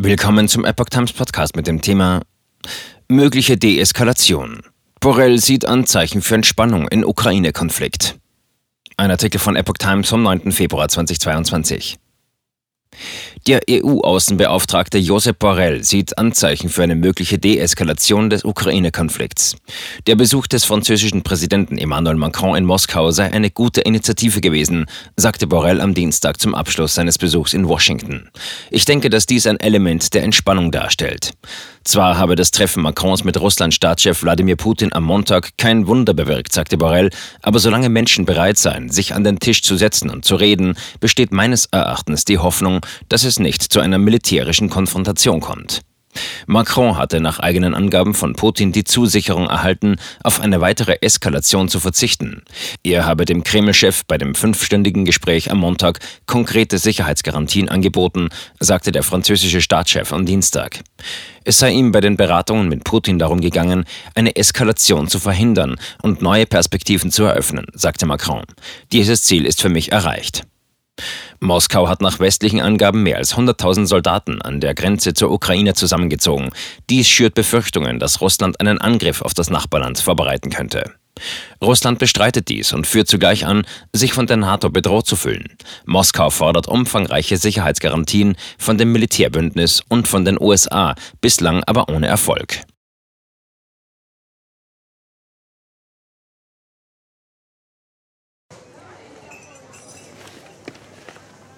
Willkommen zum Epoch Times Podcast mit dem Thema Mögliche Deeskalation. Borrell sieht Anzeichen für Entspannung in Ukraine-Konflikt. Ein Artikel von Epoch Times vom 9. Februar 2022. Der EU-Außenbeauftragte Josep Borrell sieht Anzeichen für eine mögliche Deeskalation des Ukraine-Konflikts. Der Besuch des französischen Präsidenten Emmanuel Macron in Moskau sei eine gute Initiative gewesen, sagte Borrell am Dienstag zum Abschluss seines Besuchs in Washington. Ich denke, dass dies ein Element der Entspannung darstellt. Zwar habe das Treffen Macrons mit Russlands-Staatschef Wladimir Putin am Montag kein Wunder bewirkt, sagte Borrell, aber solange Menschen bereit seien, sich an den Tisch zu setzen und zu reden, besteht meines Erachtens die Hoffnung, dass es nicht zu einer militärischen Konfrontation kommt. Macron hatte nach eigenen Angaben von Putin die Zusicherung erhalten, auf eine weitere Eskalation zu verzichten. Er habe dem Kreml-Chef bei dem fünfstündigen Gespräch am Montag konkrete Sicherheitsgarantien angeboten, sagte der französische Staatschef am Dienstag. Es sei ihm bei den Beratungen mit Putin darum gegangen, eine Eskalation zu verhindern und neue Perspektiven zu eröffnen, sagte Macron. Dieses Ziel ist für mich erreicht. Moskau hat nach westlichen Angaben mehr als 100.000 Soldaten an der Grenze zur Ukraine zusammengezogen. Dies schürt Befürchtungen, dass Russland einen Angriff auf das Nachbarland vorbereiten könnte. Russland bestreitet dies und führt zugleich an, sich von der NATO bedroht zu fühlen. Moskau fordert umfangreiche Sicherheitsgarantien von dem Militärbündnis und von den USA, bislang aber ohne Erfolg.